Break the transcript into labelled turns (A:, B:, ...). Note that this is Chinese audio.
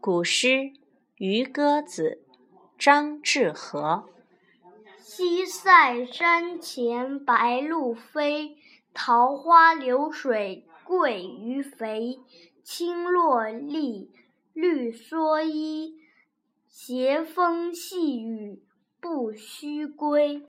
A: 古诗渔歌子张志和。
B: 西塞山前白鹭飞桃花流水鳜鱼肥青箬笠绿蓑衣斜风细雨不须归。